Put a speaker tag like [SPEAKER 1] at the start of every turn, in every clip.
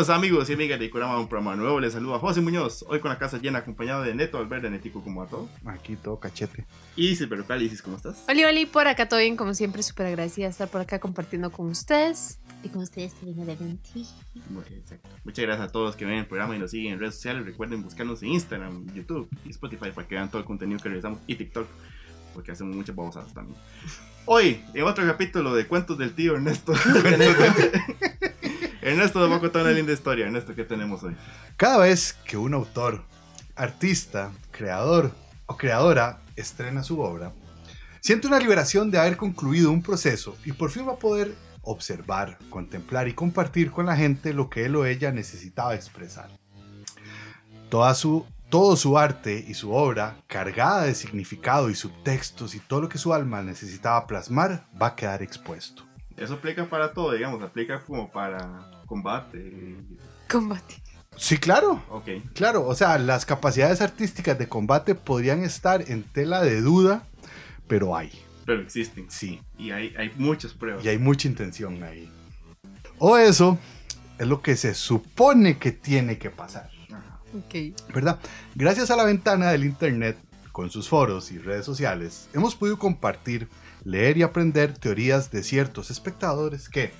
[SPEAKER 1] Bienvenidos amigos y amigas de Kurama a un programa nuevo. Les saluda José Muñoz, hoy con la casa llena acompañado de Neto Alberto Netico como a todo.
[SPEAKER 2] Aquí todo cachete.
[SPEAKER 1] Y Silver Isis, ¿cómo estás?
[SPEAKER 3] Oli, Oli, por acá todo bien, como siempre, súper agradecida de estar por acá compartiendo con ustedes. Y con ustedes también.
[SPEAKER 1] Bueno, exacto. Muchas gracias a todos que ven el programa y nos siguen en redes sociales. Recuerden buscarnos en Instagram, YouTube y Spotify para que vean todo el contenido que realizamos y TikTok, porque hacemos muchas babosadas también. Hoy, en otro capítulo de Cuentos del Tío Ernesto. Ernesto nos va a contar una linda historia. Ernesto, ¿qué tenemos hoy?
[SPEAKER 2] Cada vez que un autor, artista, creador o creadora estrena su obra, siente una liberación de haber concluido un proceso y por fin va a poder observar, contemplar y compartir con la gente lo que él o ella necesitaba expresar. Toda su, todo su arte y su obra, cargada de significado y subtextos y todo lo que su alma necesitaba plasmar, va a quedar expuesto.
[SPEAKER 1] Eso aplica para todo, digamos, aplica como para combate.
[SPEAKER 3] Combate.
[SPEAKER 2] Sí, claro.
[SPEAKER 1] Ok.
[SPEAKER 2] Claro, o sea, las capacidades artísticas de combate podrían estar en tela de duda, pero hay.
[SPEAKER 1] Pero existen.
[SPEAKER 2] Sí.
[SPEAKER 1] Y hay, hay muchas pruebas.
[SPEAKER 2] Y hay mucha intención ahí. O eso es lo que se supone que tiene que pasar.
[SPEAKER 1] Ajá.
[SPEAKER 3] Ok.
[SPEAKER 2] ¿Verdad? Gracias a la ventana del Internet, con sus foros y redes sociales, hemos podido compartir, leer y aprender teorías de ciertos espectadores que,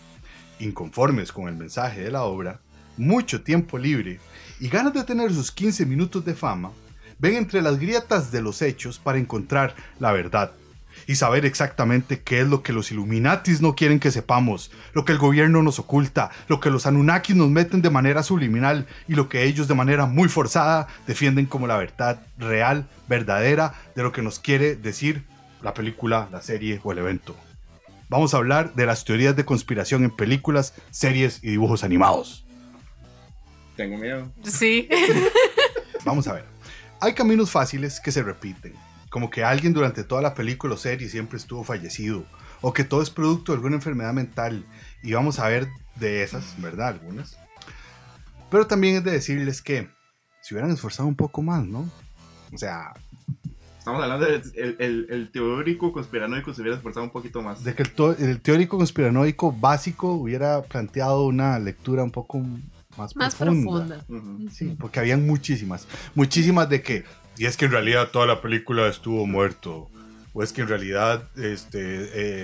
[SPEAKER 2] inconformes con el mensaje de la obra, mucho tiempo libre y ganas de tener sus 15 minutos de fama, ven entre las grietas de los hechos para encontrar la verdad y saber exactamente qué es lo que los Illuminatis no quieren que sepamos, lo que el gobierno nos oculta, lo que los Anunnakis nos meten de manera subliminal y lo que ellos de manera muy forzada defienden como la verdad real, verdadera, de lo que nos quiere decir la película, la serie o el evento. Vamos a hablar de las teorías de conspiración en películas, series y dibujos animados.
[SPEAKER 1] Tengo miedo.
[SPEAKER 3] Sí.
[SPEAKER 2] Vamos a ver. Hay caminos fáciles que se repiten, como que alguien durante toda la película o serie siempre estuvo fallecido, o que todo es producto de alguna enfermedad mental, y vamos a ver de esas, ¿verdad? Algunas. Pero también es de decirles que se hubieran esforzado un poco más, ¿no? O sea,
[SPEAKER 1] Estamos hablando del el, el, el teórico conspiranoico se hubiera esforzado un poquito más.
[SPEAKER 2] de que el, to- el teórico conspiranoico básico hubiera planteado una lectura un poco más,
[SPEAKER 3] Más
[SPEAKER 2] profunda. Sí, porque habían muchísimas. Muchísimas de que. Y es que en realidad toda la película estuvo muerto. O es que en realidad este,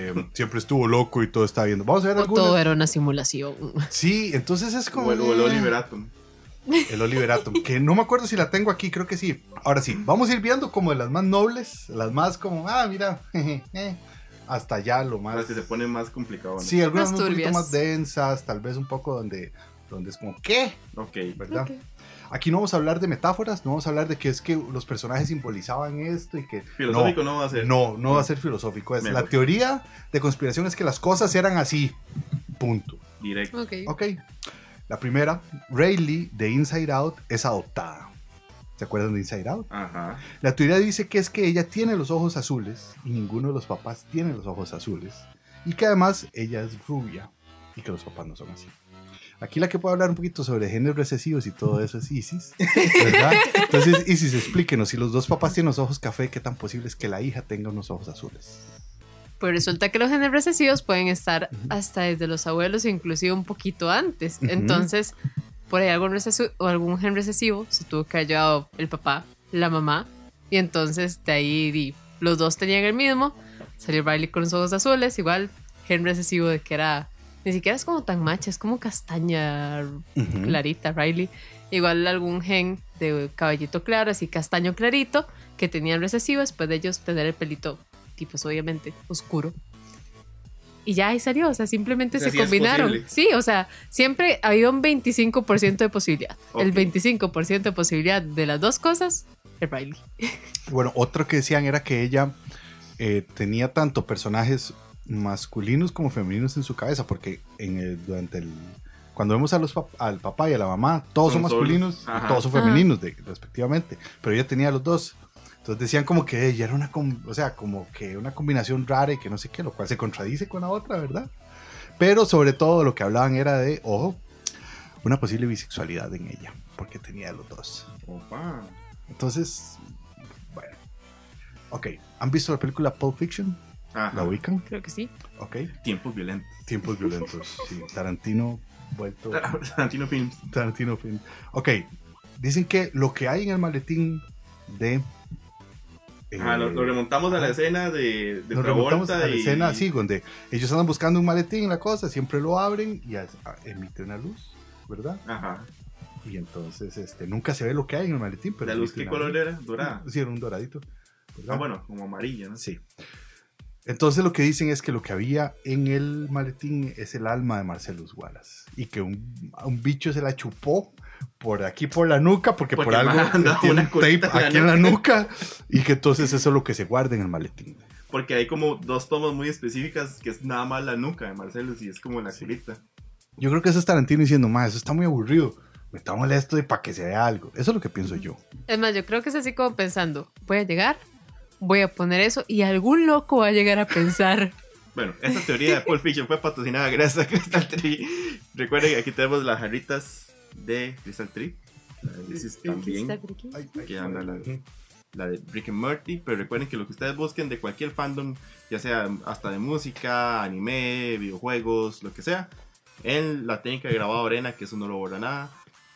[SPEAKER 2] eh, siempre estuvo loco y todo está viendo. Vamos a ver
[SPEAKER 3] O
[SPEAKER 2] algunas.
[SPEAKER 3] todo era una simulación.
[SPEAKER 2] Sí, entonces es como.
[SPEAKER 1] O el, o el Oliver Atom.
[SPEAKER 2] El Oliver Atom, que no me acuerdo si la tengo aquí, creo que sí. Ahora sí, vamos a ir viendo como de las más nobles, las más como, ah, mira, jeje, eh, hasta allá lo más.
[SPEAKER 1] Las que se pone más complicado. ¿no?
[SPEAKER 2] Sí, algunas
[SPEAKER 3] Más
[SPEAKER 2] un poquito más densas, tal vez un poco donde, donde es como, ¿qué?
[SPEAKER 1] Ok.
[SPEAKER 2] ¿Verdad?
[SPEAKER 3] Ok.
[SPEAKER 2] Aquí no vamos a hablar de metáforas, no vamos a hablar de que es que los personajes simbolizaban esto y que...
[SPEAKER 1] Filosófico no, va a ser.
[SPEAKER 2] No, no va a ser filosófico. Es,
[SPEAKER 1] Mejor.
[SPEAKER 2] la teoría de conspiración es que las cosas eran así. Punto.
[SPEAKER 1] Directo.
[SPEAKER 3] Ok.
[SPEAKER 2] Ok. La primera, Rayleigh de Inside Out es adoptada. ¿Se acuerdan de Inside Out?
[SPEAKER 1] Ajá.
[SPEAKER 2] La teoría dice que es que ella tiene los ojos azules y ninguno de los papás tiene los ojos azules. Y que además ella es rubia y que los papás no son así. Aquí la que puede hablar un poquito sobre géneros recesivos y todo eso es Isis, ¿verdad? Entonces, Isis, explíquenos, si los dos papás tienen los ojos café, ¿qué tan posible es que la hija tenga unos ojos azules?
[SPEAKER 3] Pues resulta que los genes recesivos pueden estar hasta desde los abuelos, inclusive un poquito antes. Entonces, por ahí algún, o algún gen recesivo se tuvo que llevado el papá, la mamá, y entonces de ahí di, los dos tenían el mismo. Salió Riley con los ojos azules, igual gen recesivo de que era, ni siquiera es como tan macha, es como castaña clarita, Riley. Igual algún gen de cabellito claro, así castaño clarito, que tenían recesivo, después de ellos tener el pelito, tipo, pues, obviamente, oscuro. Y ya ahí salió, o sea, simplemente se combinaron. Sí, o sea, siempre había un 25% de posibilidad. El
[SPEAKER 1] Ok.
[SPEAKER 3] 25% de posibilidad de las dos cosas es Riley.
[SPEAKER 2] Bueno, otro que decían era que ella eh, tenía tanto personajes masculinos como femeninos en su cabeza, porque en el- durante el cuando vemos a los pap- al papá y a la mamá, todos son,
[SPEAKER 1] Son
[SPEAKER 2] masculinos y todos son femeninos, de- respectivamente, pero ella tenía los dos. Entonces decían como que ella era una, o sea, como que una combinación rara y que no sé qué, lo cual se contradice con la otra, ¿verdad? Pero sobre todo lo que hablaban era de, ojo, una posible bisexualidad en ella, porque tenía los dos.
[SPEAKER 1] Opa.
[SPEAKER 2] Entonces, bueno. Ok, ¿han visto la película Pulp Fiction?
[SPEAKER 1] Ajá.
[SPEAKER 2] ¿La ubican?
[SPEAKER 3] Creo que sí.
[SPEAKER 2] Ok.
[SPEAKER 1] Tiempos violentos.
[SPEAKER 2] Tiempos violentos. Sí, Tarantino vuelto
[SPEAKER 1] Tarantino Films.
[SPEAKER 2] Tarantino film. Ok, dicen que lo que hay en el maletín de...
[SPEAKER 1] Ajá, lo, lo remontamos a la escena de, de
[SPEAKER 2] remontamos a
[SPEAKER 1] Travolta
[SPEAKER 2] la
[SPEAKER 1] y...
[SPEAKER 2] escena así, donde ellos andan buscando un maletín, la cosa, siempre lo abren y as- a- emite una luz, ¿verdad?
[SPEAKER 1] Ajá.
[SPEAKER 2] Y entonces este, nunca se ve lo que hay en el maletín. Pero
[SPEAKER 1] ¿La luz qué color
[SPEAKER 2] luz.
[SPEAKER 1] era? Dorada.
[SPEAKER 2] Sí, era un doradito. ¿verdad?
[SPEAKER 1] Ah, bueno, como amarillo, ¿no?
[SPEAKER 2] Sí. Entonces lo que dicen es que lo que había en el maletín es el alma de Marcelus Wallace. Y que un, un bicho se la chupó por aquí por la nuca, porque,
[SPEAKER 1] Porque
[SPEAKER 2] por algo tiene un tape
[SPEAKER 1] colita en la
[SPEAKER 2] aquí en la nuca. Y que entonces eso es lo que se guarda en el maletín.
[SPEAKER 1] Porque hay como dos tomas muy específicas que es nada más la nuca de Marcelo y es como la colita.
[SPEAKER 2] Yo creo que eso es Tarantino diciendo, más, eso está muy aburrido. Metámosle esto de para que se vea algo. Eso es lo que pienso yo.
[SPEAKER 3] Es más, yo creo que es así como pensando, voy a llegar, voy a poner eso y algún loco va a llegar a pensar.
[SPEAKER 1] Bueno, esa teoría de Pulp Fiction fue patrocinada gracias a Crystal Tree. Recuerden que aquí tenemos las jarritas de Crystal Tree. La de This también. Aquí anda la, la de Rick and Morty. Pero recuerden que lo que ustedes busquen de cualquier fandom, ya sea hasta de música, anime, videojuegos, lo que sea, en la técnica de grabado arena, que eso no lo borra nada.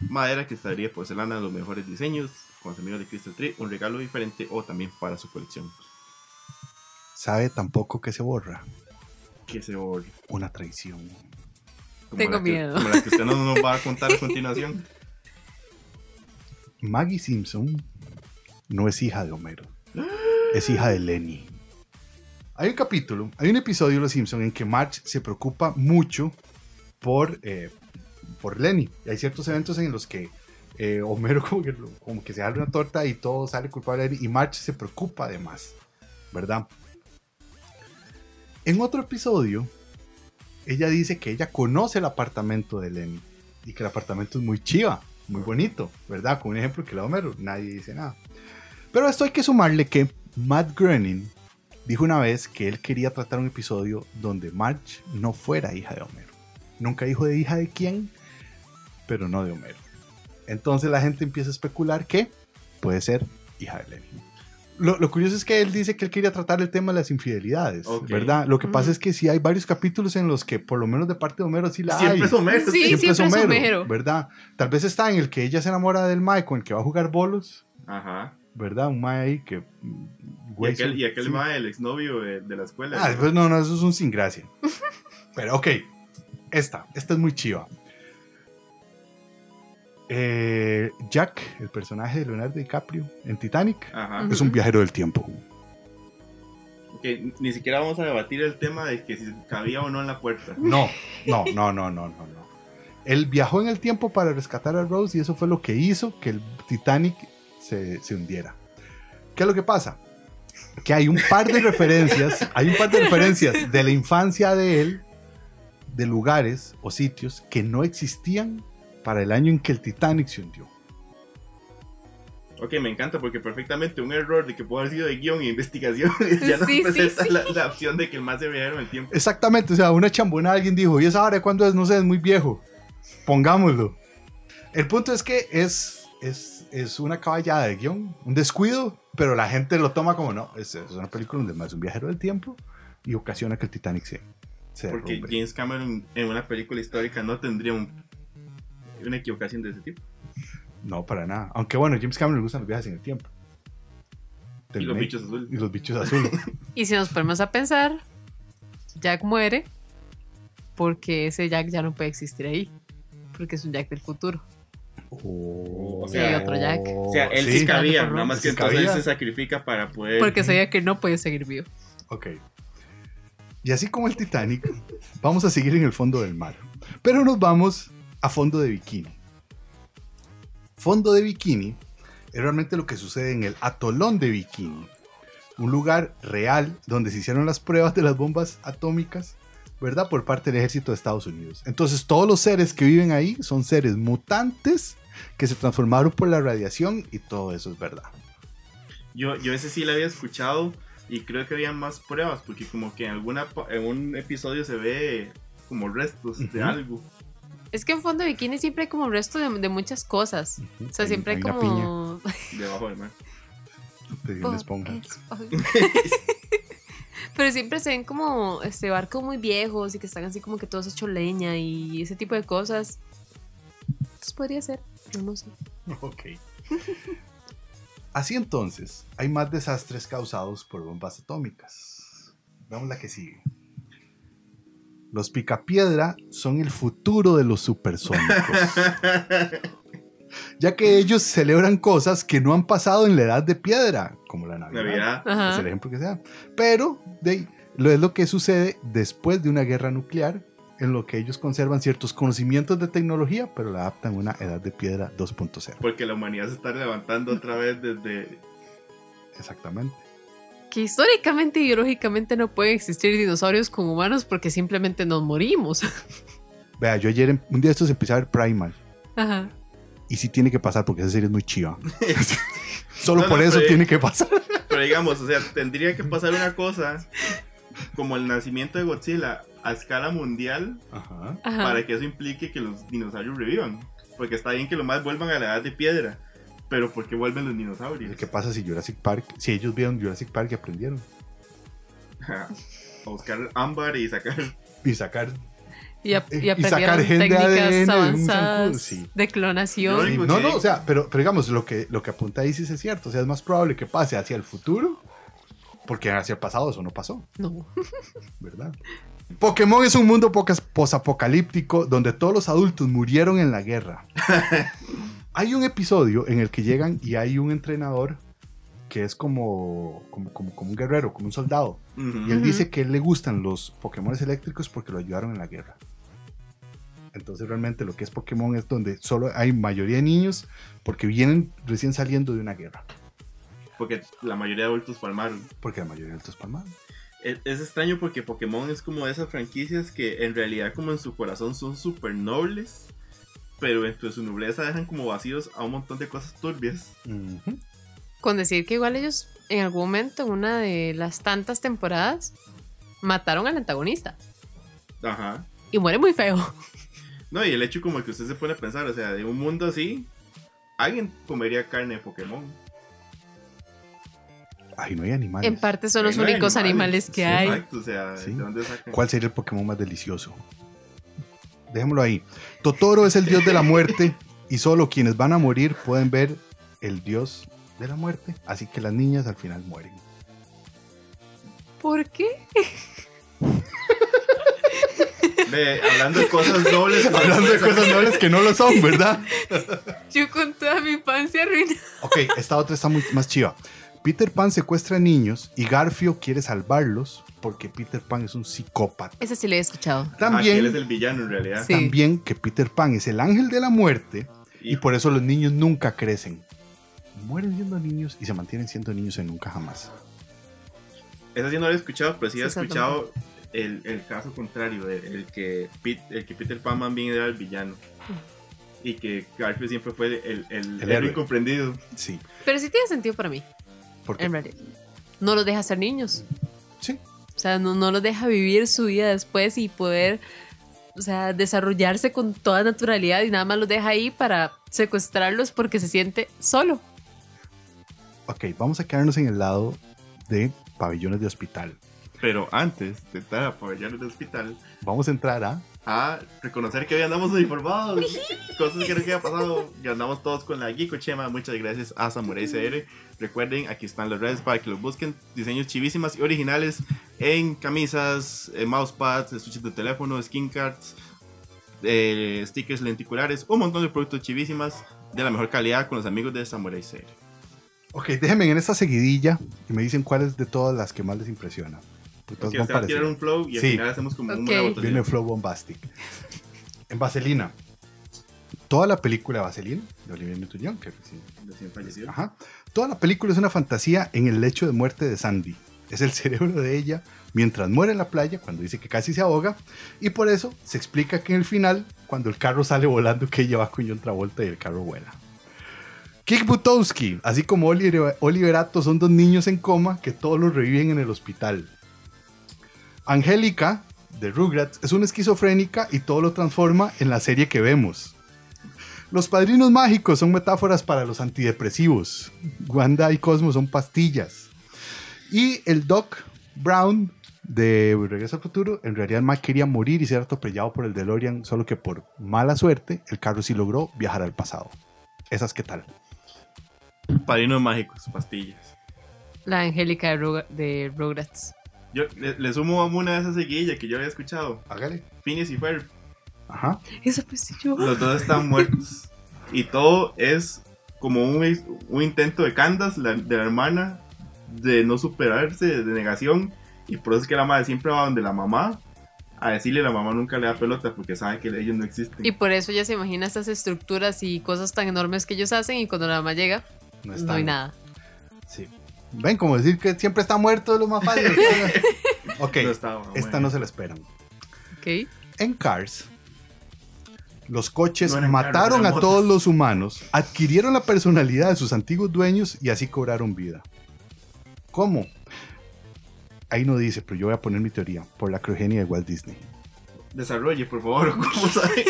[SPEAKER 1] Madera, cristalería, porcelana, los mejores diseños, con los amigos de Crystal Tree, un regalo diferente o también para su colección.
[SPEAKER 2] Sabe tampoco que se borra
[SPEAKER 1] Que se borre.
[SPEAKER 2] una traición.
[SPEAKER 1] Como
[SPEAKER 3] Tengo
[SPEAKER 1] la que-
[SPEAKER 3] miedo.
[SPEAKER 1] como la que usted no nos va a contar a continuación.
[SPEAKER 2] Maggie Simpson no es hija de Homero, es hija de Lenny. Hay un capítulo, hay un episodio de Los Simpson en que Marge se preocupa mucho por, eh, por Lenny. Y hay ciertos eventos en los que eh, Homero que, como que se abre una torta y todo sale culpable de Lenny y Marge se preocupa además, ¿verdad? En otro episodio, ella dice que ella conoce el apartamento de Lenny y que el apartamento es muy chiva, muy bonito, ¿verdad? Con un ejemplo que le da Homero, nadie dice nada. Pero esto hay que sumarle que Matt Groening dijo una vez que él quería tratar un episodio donde Marge no fuera hija de Homero. Nunca dijo de hija de quién, pero no de Homero. Entonces la gente empieza a especular que puede ser hija de Lenny. Lo, lo curioso es que él dice que él quería tratar el tema de las infidelidades. ¿verdad? Lo que pasa es que sí hay varios capítulos en los que por lo menos de parte de Homero sí la hay.
[SPEAKER 1] Siempre es Homero.
[SPEAKER 3] Sí,
[SPEAKER 1] sí.
[SPEAKER 2] Siempre es
[SPEAKER 3] siempre es
[SPEAKER 2] Homero,
[SPEAKER 3] Homero.
[SPEAKER 2] ¿verdad? Tal vez está en el que ella se enamora del Mae con el que va a jugar bolos,
[SPEAKER 1] Ajá.
[SPEAKER 2] ¿verdad? Un Mae ahí que... mm,
[SPEAKER 1] Y aquel, y aquel mae, el exnovio de, de la escuela.
[SPEAKER 2] Ah, pues no, no, eso es un sin gracia. Pero ok, esta, esta es muy chiva. Eh, Jack, el personaje de Leonardo DiCaprio en Titanic,
[SPEAKER 1] Ajá.
[SPEAKER 2] Es un viajero del tiempo.
[SPEAKER 1] Ni siquiera vamos a debatir el tema de que si cabía o no en la puerta.
[SPEAKER 2] No, no, no, no, no, no, no. Él viajó en el tiempo para rescatar a Rose y eso fue lo que hizo que el Titanic se, se hundiera. ¿Qué es lo que pasa? Que hay un par de referencias, hay un par de referencias de la infancia de él, de lugares o sitios que no existían para el año en que el Titanic se hundió.
[SPEAKER 1] Ok, me encanta porque perfectamente un error de que puede haber sido de guion e investigación ya no
[SPEAKER 3] Sí, sí,
[SPEAKER 1] presenta
[SPEAKER 3] sí.
[SPEAKER 1] La, la opción de que el más se viajero en el tiempo.
[SPEAKER 2] Exactamente, o sea, una chambona alguien dijo, ¿y esa hora de cuándo es? No sé, es muy viejo. Pongámoslo. El punto es que es, es, es una caballada de guion, un descuido, pero la gente lo toma como no, es, es una película donde más es un viajero del tiempo y ocasiona que el Titanic se, se
[SPEAKER 1] Porque
[SPEAKER 2] derrumbe.
[SPEAKER 1] James Cameron en una película histórica no tendría un- una equivocación de ese tipo.
[SPEAKER 2] No, para nada. Aunque bueno, a James Cameron le gustan los viajes en el tiempo.
[SPEAKER 1] Y los bichos azules.
[SPEAKER 2] Y los bichos azules.
[SPEAKER 3] Y si nos ponemos a pensar, Jack muere porque ese Jack ya no puede existir ahí. Porque es un Jack del futuro.
[SPEAKER 2] Oh,
[SPEAKER 1] O sea,
[SPEAKER 3] otro Jack.
[SPEAKER 1] O sea, él sí,
[SPEAKER 2] sí.
[SPEAKER 1] cabía, nada más que
[SPEAKER 2] Sí
[SPEAKER 1] entonces él se sacrifica para poder.
[SPEAKER 3] Porque sabía que no puede seguir vivo.
[SPEAKER 2] Ok. Y así como el Titanic, vamos a seguir en el fondo del mar. Pero nos vamos a fondo de bikini. Fondo de bikini es realmente lo que sucede en el atolón de bikini. Un lugar real donde se hicieron las pruebas de las bombas atómicas, ¿verdad? Por parte del ejército de Estados Unidos. Entonces todos los seres que viven ahí son seres mutantes que se transformaron por la radiación y todo eso es verdad.
[SPEAKER 1] Yo, yo ese sí lo había escuchado y creo que había más pruebas porque como que en, alguna, en un episodio se ve como restos de algo.
[SPEAKER 3] Es que en fondo de bikini siempre hay como resto de, de muchas cosas. O sea, siempre hay,
[SPEAKER 2] piña,
[SPEAKER 3] como.
[SPEAKER 1] debajo del mar.
[SPEAKER 2] te dio una esponja.
[SPEAKER 3] Esponja. Pero siempre se ven como este barcos muy viejos y que están así como que todos hechos leña y ese tipo de cosas. Pues podría ser, no, no sé.
[SPEAKER 2] Ok. Así entonces, hay más desastres causados por bombas atómicas. Vamos la que sigue. Los picapiedra son el futuro de los supersónicos. ya que ellos celebran cosas que no han pasado en la edad de piedra, como la Navidad.
[SPEAKER 1] Navidad.
[SPEAKER 2] Es el ejemplo que sea. Pero de, lo es lo que sucede después de una guerra nuclear, en lo que ellos conservan ciertos conocimientos de tecnología, pero la adaptan a una edad de piedra 2.0.
[SPEAKER 1] Porque la humanidad se está levantando otra vez desde.
[SPEAKER 2] Exactamente.
[SPEAKER 3] Que históricamente y biológicamente no pueden existir dinosaurios con humanos porque simplemente nos morimos.
[SPEAKER 2] Vea, yo ayer, un día de estos empecé a ver Primal.
[SPEAKER 3] Ajá.
[SPEAKER 2] Y sí tiene que pasar porque esa serie es muy chiva. Solo
[SPEAKER 1] No,
[SPEAKER 2] por
[SPEAKER 1] no,
[SPEAKER 2] eso
[SPEAKER 1] pero-
[SPEAKER 2] tiene que pasar.
[SPEAKER 1] Pero digamos, o sea, tendría que pasar una cosa como el nacimiento de Godzilla a escala mundial
[SPEAKER 2] Ajá.
[SPEAKER 1] Para que eso implique que los dinosaurios revivan. Porque está bien que los más vuelvan a la edad de piedra. Pero ¿por qué vuelven los dinosaurios?
[SPEAKER 2] ¿Qué pasa si Jurassic Park, si ellos vieron Jurassic Park y aprendieron?
[SPEAKER 1] a buscar ámbar y sacar.
[SPEAKER 2] Y sacar.
[SPEAKER 3] Y, ap- y
[SPEAKER 2] sacar
[SPEAKER 3] técnicas
[SPEAKER 2] ADN
[SPEAKER 3] avanzadas
[SPEAKER 2] sí.
[SPEAKER 3] de clonación.
[SPEAKER 2] No, no, o sea, pero, pero digamos, lo que, lo que apunta ahí sí es cierto. O sea, es más probable que pase hacia el futuro, porque hacia el pasado eso no pasó,
[SPEAKER 3] No.
[SPEAKER 2] ¿verdad? Pokémon es un mundo posapocalíptico donde todos los adultos murieron en la guerra. hay un episodio en el que llegan y hay un entrenador que es como, como, como, como un guerrero, como un soldado. Y él dice que a él le gustan los Pokémon eléctricos porque lo ayudaron en la guerra. Entonces realmente lo que es Pokémon es donde solo hay mayoría de niños porque vienen recién saliendo de una guerra.
[SPEAKER 1] Porque la mayoría de adultos palmaron.
[SPEAKER 2] Porque la mayoría de estos palmaron.
[SPEAKER 1] Es, es extraño porque Pokémon es como de esas franquicias que en realidad como en su corazón son súper nobles. Pero dentro de su nobleza dejan como vacíos a un montón de cosas turbias.
[SPEAKER 3] Con decir que igual ellos en algún momento, en una de las tantas temporadas, mataron al antagonista.
[SPEAKER 1] Ajá.
[SPEAKER 3] Y muere muy feo.
[SPEAKER 1] No, y el hecho como que usted se pone a pensar, o sea, de un mundo así, alguien comería carne de Pokémon.
[SPEAKER 2] Ay, no hay animales.
[SPEAKER 3] En parte son los
[SPEAKER 1] no
[SPEAKER 3] únicos animales, que
[SPEAKER 2] Sí,
[SPEAKER 3] hay.
[SPEAKER 1] Exacto, o sea,
[SPEAKER 2] Sí.
[SPEAKER 1] ¿de dónde sacan?
[SPEAKER 2] ¿Cuál sería el Pokémon más delicioso? Dejémoslo ahí. Totoro es el dios de la muerte y solo quienes van a morir pueden ver el dios de la muerte. Así que las niñas al final mueren.
[SPEAKER 3] ¿Por qué?
[SPEAKER 1] Ve, hablando de cosas dobles.
[SPEAKER 2] Hablando de cosas nobles que no lo son, ¿verdad?
[SPEAKER 3] Yo con toda mi infancia arruinada.
[SPEAKER 2] Ok, esta otra está muy más chiva. Peter Pan secuestra niños y Garfio quiere salvarlos porque Peter Pan es un psicópata.
[SPEAKER 3] Ese sí le he escuchado.
[SPEAKER 1] Ah, que él
[SPEAKER 2] También,
[SPEAKER 1] es el villano en realidad.
[SPEAKER 3] Sí.
[SPEAKER 2] también que Peter Pan es el ángel de la muerte y por eso los niños nunca crecen. Mueren siendo niños y se mantienen siendo niños en nunca jamás.
[SPEAKER 1] Esa sí no lo he escuchado, pero sí he
[SPEAKER 3] Sí, esa
[SPEAKER 1] escuchado el, el caso contrario, el, el que Pete- el que Peter Pan más bien era el villano. Y que Garfield siempre fue el, el, el héroe
[SPEAKER 2] héroe.
[SPEAKER 1] incomprendido.
[SPEAKER 2] Sí,
[SPEAKER 3] Pero sí tiene sentido para mí,
[SPEAKER 2] porque
[SPEAKER 3] en realidad. No los deja ser niños.
[SPEAKER 2] sí,
[SPEAKER 3] O sea, no, no los deja vivir su vida después y poder, o sea, desarrollarse con toda naturalidad y nada más los deja ahí para secuestrarlos porque se siente solo.
[SPEAKER 2] ok, vamos a quedarnos en el lado de pabellones de hospital.
[SPEAKER 1] Pero antes de entrar a pabellones de hospital,
[SPEAKER 2] Vamos a entrar a
[SPEAKER 1] a reconocer que hoy andamos informados. cosas que no había pasado. Y andamos todos con la Geeko Chema. Muchas gracias a Samurai CR. Recuerden, aquí están las redes para que los busquen. Diseños chivísimas y originales en camisas, eh, mousepads, estuches de teléfono, skin cards, eh, stickers lenticulares, un montón de productos chivísimas de la mejor calidad con los amigos de Samurai CR.
[SPEAKER 2] Ok, déjenme en esta seguidilla y me dicen cuál es de todas las que más les impresiona. Porque todas
[SPEAKER 1] Ok,
[SPEAKER 2] van
[SPEAKER 1] usted va a tirar un flow y al
[SPEAKER 2] Sí.
[SPEAKER 1] final hacemos como
[SPEAKER 3] Ok.
[SPEAKER 1] una votación.
[SPEAKER 2] Viene Flow Bombastic. En Vaselina. Toda la película Vaselina de Olivia Newton-John, que recién-
[SPEAKER 1] Recién fallecido.
[SPEAKER 2] Ajá. Toda la película es una fantasía en el lecho de muerte de Sandy. Es el cerebro de ella mientras muere en la playa, cuando dice que casi se ahoga. Y por eso se explica que en el final, cuando el carro sale volando, que ella va con John Travolta y el carro vuela. Kick Butowski, así como Oliver, Oliverato, son dos niños en coma que todos los reviven en el hospital. Angélica, de Rugrats, es una esquizofrénica y todo lo transforma en la serie que vemos. Los padrinos mágicos son metáforas para los antidepresivos. Wanda y Cosmo son pastillas. Y el Doc Brown de Regreso al Futuro, en realidad Mac quería morir y ser atropellado por el DeLorean, solo que por mala suerte el carro sí logró viajar al pasado. Esas qué tal.
[SPEAKER 1] Padrinos mágicos, pastillas.
[SPEAKER 3] La Angélica de, Rug- de Rugrats.
[SPEAKER 1] Yo le, le sumo a una de esas seguillas que yo había escuchado.
[SPEAKER 2] Hágale.
[SPEAKER 1] Phineas y Ferb.
[SPEAKER 2] Ajá.
[SPEAKER 3] Esa pues yo.
[SPEAKER 1] Los dos están muertos. Y todo es como un, un intento de Candace, la- de la hermana, de no superarse, de negación. Y por eso es que la madre siempre va donde la mamá a decirle a la mamá nunca le da pelota porque sabe que ellos no existen.
[SPEAKER 3] Y por eso ella se imagina estas estructuras y cosas tan enormes que ellos hacen y cuando la mamá llega,
[SPEAKER 2] No,
[SPEAKER 3] no, hay nada.
[SPEAKER 2] Sí. Ven, como decir que siempre está muerto es lo más fácil. ok,
[SPEAKER 1] No
[SPEAKER 2] esta
[SPEAKER 1] bueno.
[SPEAKER 2] no se la esperan.
[SPEAKER 3] ¿Ok?
[SPEAKER 2] En Cars, los coches
[SPEAKER 1] No eran carros,
[SPEAKER 2] mataron a todos los humanos, adquirieron la personalidad de sus antiguos dueños y así cobraron vida. ¿Cómo? Ahí no dice, pero yo voy a poner mi teoría por la criogenia de Walt Disney.
[SPEAKER 1] Desarrolle, por favor. ¿Cómo sabe?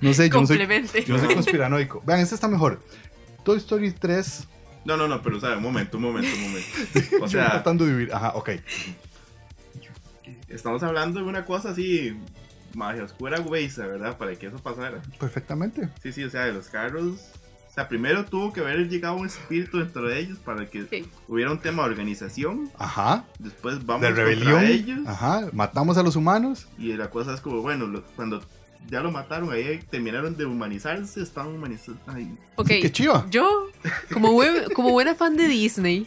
[SPEAKER 2] No sé, yo no soy, yo no soy conspiranoico. Vean, esta está mejor. Toy Story 3.
[SPEAKER 1] No, no, no, pero sabe, un momento, un momento, un momento. O
[SPEAKER 2] yo
[SPEAKER 1] sea,
[SPEAKER 2] tratando de vivir. Ajá, ok.
[SPEAKER 1] estamos hablando de una cosa así, magia oscura, güey, ¿verdad? Para que eso pasara.
[SPEAKER 2] Perfectamente.
[SPEAKER 1] Sí, sí, o sea, de los carros. O sea, primero tuvo que haber llegado un espíritu dentro de ellos para que hubiera un tema de organización.
[SPEAKER 2] Ajá.
[SPEAKER 1] Después vamos
[SPEAKER 2] De
[SPEAKER 1] contra
[SPEAKER 2] rebelión.
[SPEAKER 1] ellos.
[SPEAKER 2] Ajá. Matamos a los humanos.
[SPEAKER 1] Y la cosa es como, bueno, lo- cuando ya lo mataron, ahí terminaron de humanizarse, estaban humanizados. Ay,
[SPEAKER 3] Ok,
[SPEAKER 2] Qué chiva.
[SPEAKER 3] yo, como, buen- como buena fan de Disney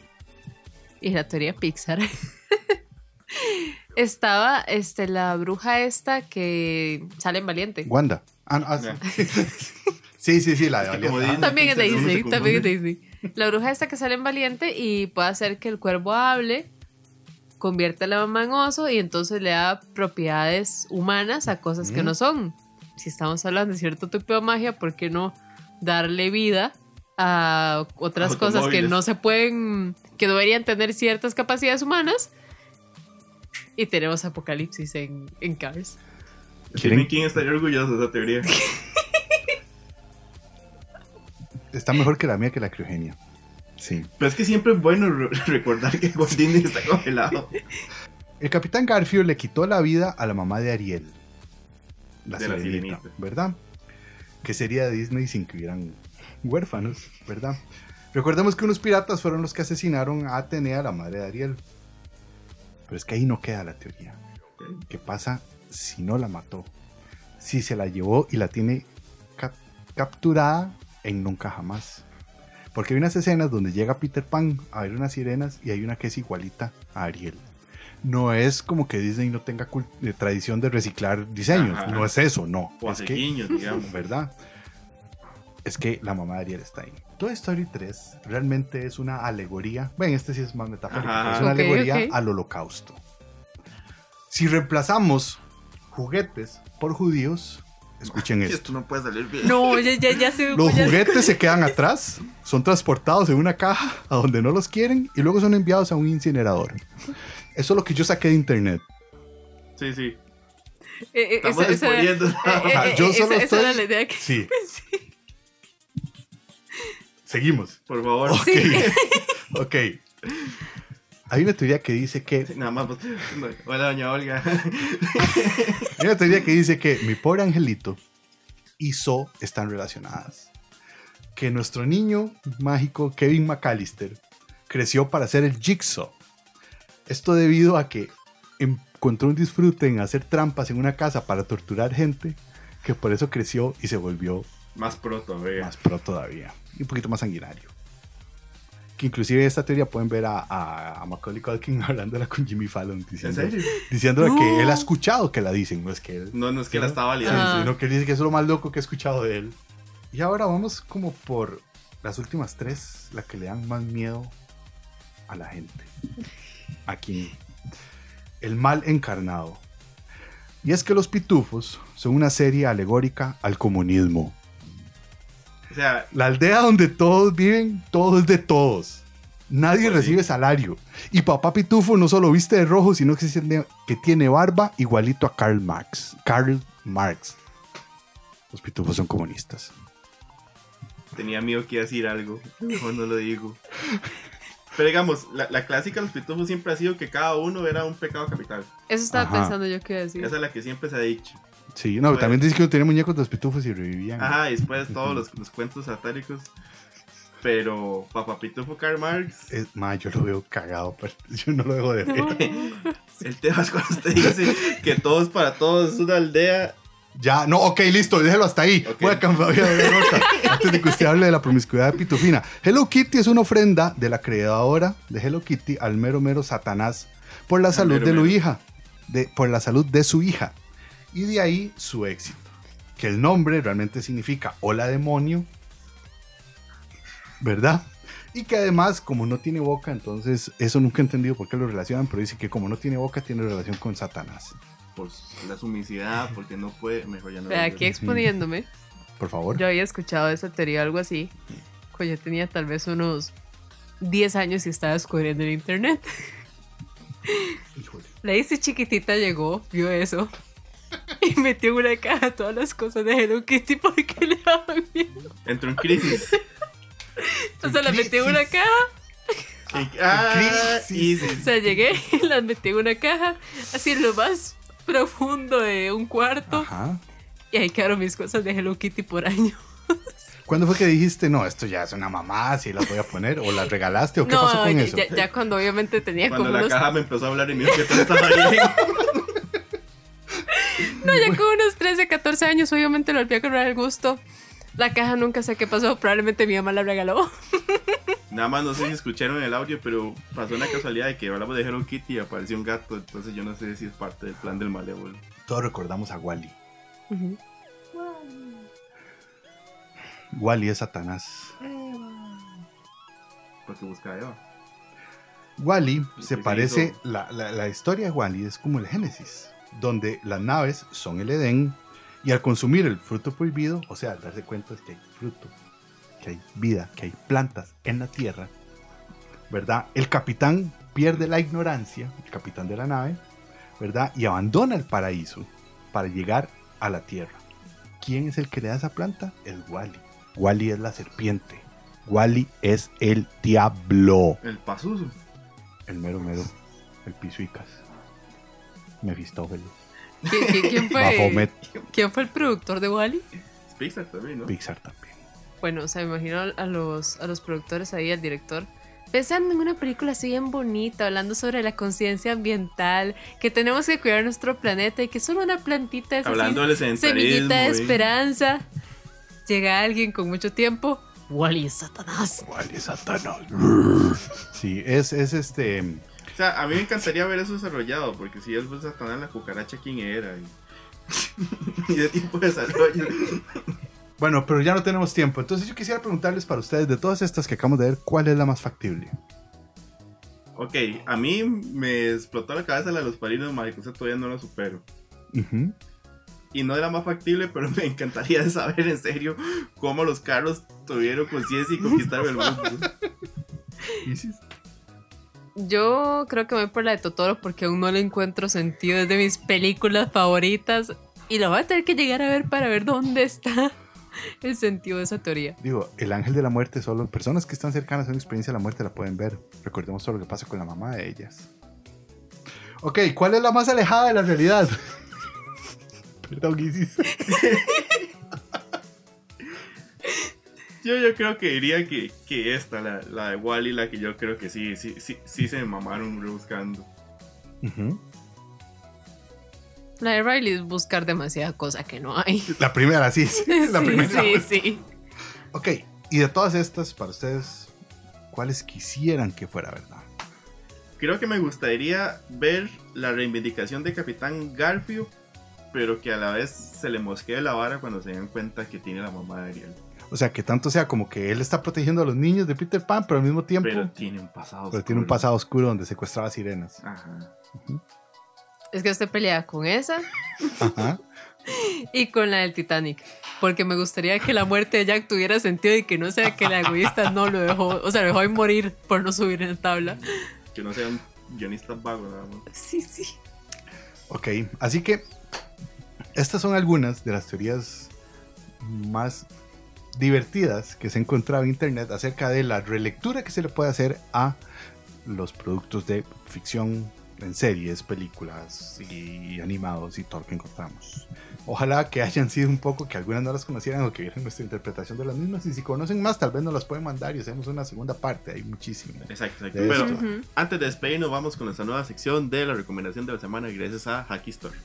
[SPEAKER 3] y la teoría Pixar, estaba este, la bruja esta que sale en Valiente.
[SPEAKER 2] Wanda. Ah, no, ah, sí, sí, sí, la de Valiente.
[SPEAKER 1] Disney.
[SPEAKER 3] También es de Disney, también es de
[SPEAKER 1] confunde.
[SPEAKER 3] Disney. La bruja esta que sale en Valiente y puede hacer que el cuervo hable, convierte a la mamá en oso y entonces le da propiedades humanas a cosas que
[SPEAKER 2] Mm.
[SPEAKER 3] no son. Si estamos hablando de cierto tipo de magia, ¿por qué no darle vida a otras cosas que no se pueden, que deberían tener ciertas capacidades humanas? Y tenemos apocalipsis en, en Cars.
[SPEAKER 2] ¿Quieren-
[SPEAKER 1] Stephen King estaría orgulloso de esa teoría.
[SPEAKER 2] Está mejor que la mía que la criogenia. Sí.
[SPEAKER 1] Pero es que siempre es bueno re- recordar que Walt Disney está congelado.
[SPEAKER 2] El capitán Garfield le quitó la vida a la mamá de Ariel. La
[SPEAKER 1] De la
[SPEAKER 2] sirenita,
[SPEAKER 1] sirenita.
[SPEAKER 2] ¿verdad? Que sería Disney sin que hubieran huérfanos, ¿verdad? Recordemos que unos piratas fueron los que asesinaron a Atenea, la madre de Ariel. Pero es que ahí no queda la teoría. ¿Qué pasa si no la mató? Si se la llevó y la tiene cap- capturada en Nunca Jamás. Porque hay unas escenas donde llega Peter Pan a ver unas sirenas y hay una que es igualita a Ariel. No es como que Disney no tenga cul- eh, tradición de reciclar diseños.
[SPEAKER 1] Ajá.
[SPEAKER 2] No es eso, no.
[SPEAKER 1] O
[SPEAKER 2] es que,
[SPEAKER 1] guiños, digamos.
[SPEAKER 2] ¿verdad? Es que la mamá de Ariel está ahí. Toy Story 3 realmente es una alegoría. Bueno, este sí es más metafórico.
[SPEAKER 1] Ajá.
[SPEAKER 2] es una alegoría al holocausto. Si reemplazamos juguetes por judíos, escuchen esto.
[SPEAKER 1] Esto no puede salir bien.
[SPEAKER 3] No, ya, ya, ya se
[SPEAKER 2] Los
[SPEAKER 3] ya-
[SPEAKER 2] juguetes se quedan atrás, son transportados en una caja a donde no los quieren y luego son enviados a un incinerador. Eso es lo que yo saqué de internet.
[SPEAKER 1] Sí, sí.
[SPEAKER 3] Eh, eh,
[SPEAKER 1] Estamos
[SPEAKER 3] esa- eh, eh,
[SPEAKER 2] Yo solo
[SPEAKER 3] esa- esa era
[SPEAKER 2] estoy-
[SPEAKER 3] la idea que
[SPEAKER 2] Sí,
[SPEAKER 3] pensé.
[SPEAKER 2] seguimos.
[SPEAKER 1] Por favor.
[SPEAKER 2] Ok. ok. Hay una teoría que dice que.
[SPEAKER 1] Nada más. pues, Hola, doña Olga.
[SPEAKER 2] Hay una teoría que dice que mi pobre angelito y So están relacionadas. Que nuestro niño mágico Kevin McAllister creció para ser el Jigsaw. Esto debido a que encontró un disfrute en hacer trampas en una casa para torturar gente, que por eso creció y se volvió
[SPEAKER 1] Más pronto, a ver.
[SPEAKER 2] más pro todavía y un poquito más sanguinario. Que inclusive esta teoría pueden ver a, a, a Macaulay Culkin hablándola con Jimmy Fallon
[SPEAKER 1] ¿En
[SPEAKER 2] diciendo,
[SPEAKER 1] serio?
[SPEAKER 2] diciéndole
[SPEAKER 3] No.
[SPEAKER 2] que él ha escuchado que la dicen, no es que él,
[SPEAKER 1] No, no es que la estaba
[SPEAKER 2] Sí,
[SPEAKER 1] validando.
[SPEAKER 2] Sino que él dice que es lo más loco que he escuchado de él. Y ahora vamos como por las últimas tres, la que le dan más miedo a la gente. Aquí. El mal encarnado. Y es que los pitufos son una serie alegórica al comunismo.
[SPEAKER 1] O sea,
[SPEAKER 2] La aldea donde todos viven, todo es de todos. Nadie
[SPEAKER 1] Pues sí.
[SPEAKER 2] recibe salario. Y papá Pitufo no solo viste de rojo, sino que, tiene- que tiene barba igualito a Karl Marx. Karl Marx. Los pitufos son comunistas.
[SPEAKER 1] tenía miedo que iba a decir algo. Mejor no lo digo. Pero digamos, la, la clásica de los pitufos siempre ha sido que cada uno era un pecado capital.
[SPEAKER 3] Eso estaba
[SPEAKER 2] Ajá.
[SPEAKER 3] pensando yo que iba a decir.
[SPEAKER 1] Esa es la que siempre se ha dicho.
[SPEAKER 2] Sí, no,
[SPEAKER 1] Bueno.
[SPEAKER 2] también dice que uno tenía muñecos de los pitufos y revivían.
[SPEAKER 1] Ajá, y después todos los, los cuentos satíricos. Pero Papá Pitufo Karl Marx,
[SPEAKER 2] Es, ma, yo lo veo cagado, pero yo no lo dejo de ver.
[SPEAKER 3] No.
[SPEAKER 1] el tema es cuando usted dice que todos para todos es una aldea.
[SPEAKER 2] Ya, no, ok, listo, déjelo hasta ahí.
[SPEAKER 1] Ok.
[SPEAKER 2] Voy a cambiar de nota antes de que usted hable de la promiscuidad de Pitufina. Hello Kitty es una ofrenda de la creadora de Hello Kitty al mero mero Satanás por la salud
[SPEAKER 1] mero
[SPEAKER 2] de su
[SPEAKER 1] mero.
[SPEAKER 2] hija, de, por la salud de su hija. Y de ahí su éxito. Que el nombre realmente significa hola demonio, ¿verdad? Y que además, como no tiene boca, entonces eso nunca he entendido por qué lo relacionan, pero dice que como no tiene boca, tiene relación con Satanás.
[SPEAKER 1] Por la sumicidad, porque no puede. Mejor ya no. Lo
[SPEAKER 3] aquí exponiéndome,
[SPEAKER 2] Por favor.
[SPEAKER 3] yo había escuchado esa teoría, algo así, cuando yo tenía tal vez unos 10 años y estaba descubriendo el internet.
[SPEAKER 2] Híjole.
[SPEAKER 3] La hice chiquitita, llegó, vio eso y metió en una caja todas las cosas de Hello Kitty porque le daban miedo.
[SPEAKER 1] Entró en crisis.
[SPEAKER 3] O sea, las metí en una caja,
[SPEAKER 1] ah,
[SPEAKER 2] crisis.
[SPEAKER 3] o sea, llegué y las metí en una caja, así lo más profundo de un cuarto
[SPEAKER 2] Ajá.
[SPEAKER 3] y ahí quedaron mis cosas de Hello Kitty por año.
[SPEAKER 2] ¿Cuándo fue que dijiste, no, esto ya es una mamá, si las voy a poner? ¿O las regalaste? ¿O qué
[SPEAKER 3] no,
[SPEAKER 2] pasó con
[SPEAKER 3] ya,
[SPEAKER 2] eso?
[SPEAKER 3] ya- ya cuando obviamente tenía
[SPEAKER 1] Cuando
[SPEAKER 3] como
[SPEAKER 1] la
[SPEAKER 3] unos,
[SPEAKER 1] caja me empezó a hablar y me dijo que todo estaba bien.
[SPEAKER 3] no, ya como unos 13, 14 años, obviamente lo volví a comprar el gusto. La caja nunca sé qué pasó, probablemente mi mamá la regaló.
[SPEAKER 1] Nada más no sé si escucharon el audio, pero pasó una casualidad de que hablamos de Hello Kitty y apareció un gato. Entonces yo no sé si es parte del plan del malévolo.
[SPEAKER 2] Todos recordamos a Wally. Wally es Satanás.
[SPEAKER 1] Porque busca a Eva.
[SPEAKER 2] Wally se parece, la- la historia de Wally es como el Génesis, donde las naves son el Edén y al consumir el fruto prohibido, o sea, al darse cuenta de que hay fruto, que hay vida, que hay plantas en la tierra, ¿verdad? El capitán pierde la ignorancia, el capitán de la nave, ¿verdad? Y abandona el paraíso para llegar a la tierra. ¿Quién es el que le da esa planta? Es Wally. Wally es la serpiente. Wally es el diablo.
[SPEAKER 1] El Pazuzu.
[SPEAKER 2] El mero mero, el pisuicas. Mefistófeles.
[SPEAKER 3] ¿Qui- qui- ¿Quién fue, ¿Quién fue el productor de Wally?
[SPEAKER 1] Pixar también, ¿no?
[SPEAKER 2] Pixar también.
[SPEAKER 3] Bueno, o sea, me imagino a los, a los productores ahí, al director, pensando en una película así bien bonita, hablando sobre la conciencia ambiental, que tenemos que cuidar nuestro planeta y que solo una plantita es así,
[SPEAKER 1] Hablando del sedentarismo.
[SPEAKER 3] semillita de esperanza. Llega alguien con mucho tiempo. Wally es Satanás.
[SPEAKER 2] Wally es Satanás. Sí, es, es este.
[SPEAKER 1] O sea, a mí me encantaría ver eso desarrollado, porque si él fue Satanás, la cucaracha, ¿quién era? Y, y de tipo de desarrollo.
[SPEAKER 2] Bueno, pero ya no tenemos tiempo. Entonces yo quisiera preguntarles para ustedes, de todas estas que acabamos de ver, ¿cuál es la más factible?
[SPEAKER 1] Ok, a mí me explotó la cabeza la de los parinos sea, todavía no lo supero. Y no era más factible, pero me encantaría saber en serio cómo los carros tuvieron conciencia y conquistaron el mundo.
[SPEAKER 3] Yo creo que voy por la de Totoro porque aún no le encuentro sentido. Es de mis películas favoritas. Y lo voy a tener que llegar a ver para ver dónde está el sentido de esa teoría.
[SPEAKER 2] Digo, el ángel de la muerte, solo personas que están cercanas a una experiencia de la muerte la pueden ver. Recordemos todo lo que pasa con la mamá de ellas. Ok, ¿cuál es la más alejada de la realidad? Perdón, Isis.
[SPEAKER 1] Yo, yo creo que diría que, que esta, la, la de Wally, la que yo creo que sí, sí, sí, sí se mamaron rebuscando.
[SPEAKER 2] Ujú.
[SPEAKER 3] La de Riley es buscar demasiada cosa que no hay.
[SPEAKER 2] La primera, sí. sí, La
[SPEAKER 3] sí,
[SPEAKER 2] primera.
[SPEAKER 3] sí, sí.
[SPEAKER 2] Ok, y de todas estas, para ustedes, ¿cuáles quisieran que fuera verdad?
[SPEAKER 1] Creo que me gustaría ver la reivindicación de Capitán Garfio, pero que a la vez se le mosquee la vara cuando se dan cuenta que tiene la mamá de Ariel.
[SPEAKER 2] O sea, que tanto sea como que él está protegiendo a los niños de Peter Pan, pero al mismo tiempo.
[SPEAKER 1] Pero tiene un pasado.
[SPEAKER 2] pero tiene un
[SPEAKER 1] oscuro.
[SPEAKER 2] pasado oscuro donde secuestraba sirenas.
[SPEAKER 1] Ajá.
[SPEAKER 3] Es que usted pelea con esa
[SPEAKER 2] Ajá.
[SPEAKER 3] y con la del Titanic. Porque me gustaría que la muerte de Jack tuviera sentido y que no sea que la egoísta no lo dejó. O sea, lo dejó ahí morir por no subir en la tabla.
[SPEAKER 1] Que no sea un guionista vago nada más.
[SPEAKER 3] Sí, sí.
[SPEAKER 2] Ok, así que estas son algunas de las teorías más divertidas que se han encontrado en internet acerca de la relectura que se le puede hacer a los productos de ficción en series, películas y animados y todo lo que encontramos. Ojalá que hayan sido un poco, que algunas no las conocieran o que vieran nuestra interpretación de las mismas. Y si conocen más, tal vez nos las pueden mandar y hacemos una segunda parte. Hay muchísimas.
[SPEAKER 1] Exacto, exacto. Pero antes de despedirnos, vamos con nuestra nueva sección de la recomendación de la semana gracias a Hacky Store.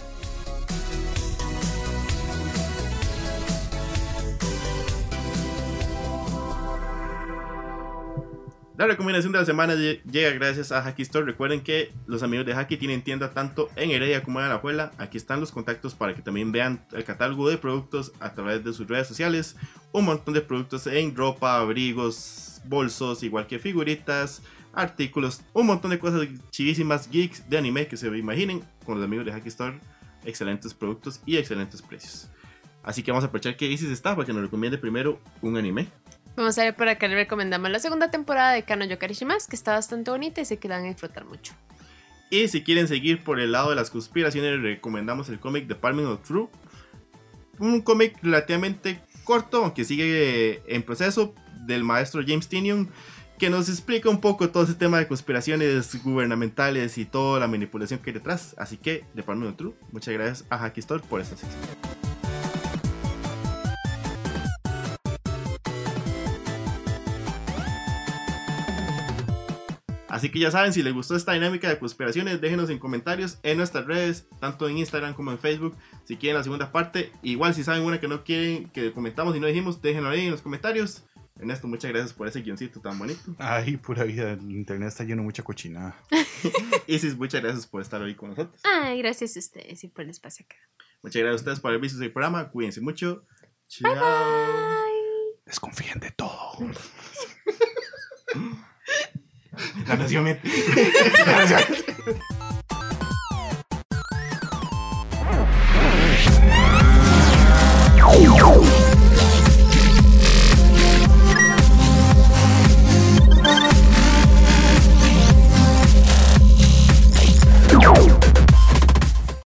[SPEAKER 1] La recomendación de la semana lle- llega gracias a Hacky Store. Recuerden que los amigos de Hacky tienen tienda tanto en Heredia como en Alajuela. Aquí están los contactos para que también vean el catálogo de productos a través de sus redes sociales. Un montón de productos en ropa, abrigos, bolsos, igual que figuritas, artículos, un montón de cosas chivísimas, geeks de anime que se imaginen con los amigos de Hacky Store. Excelentes productos y excelentes precios. Así que vamos a aprovechar que Isis está para que nos recomiende primero un anime.
[SPEAKER 3] Vamos a ver por acá le recomendamos la segunda temporada de Kano Yokarishimas, que está bastante bonita y sé que la van a disfrutar mucho.
[SPEAKER 1] Y si quieren seguir por el lado de las conspiraciones, recomendamos el cómic Department of True. Un cómic relativamente corto, aunque sigue en proceso, del maestro James Tinion, que nos explica un poco todo ese tema de conspiraciones gubernamentales y toda la manipulación que hay detrás. Así que, Department of True, muchas gracias a Hacky Store por esta sección. Así que ya saben, si les gustó esta dinámica de conspiraciones, déjenos en comentarios en nuestras redes, tanto en Instagram como en Facebook, si quieren la segunda parte. Igual si saben una que no quieren que comentamos y no dijimos, déjenlo ahí en los comentarios. Ernesto, muchas gracias por ese guioncito tan bonito.
[SPEAKER 2] Ay, pura vida, el internet está lleno de mucha cochinada.
[SPEAKER 1] Isis, muchas gracias por estar hoy con nosotros.
[SPEAKER 3] Ay, gracias a ustedes y por el espacio acá.
[SPEAKER 1] Muchas gracias a ustedes por haber visto este programa. Cuídense mucho. Chao.
[SPEAKER 3] Bye.
[SPEAKER 2] Desconfíen de todo.
[SPEAKER 1] La nació Met.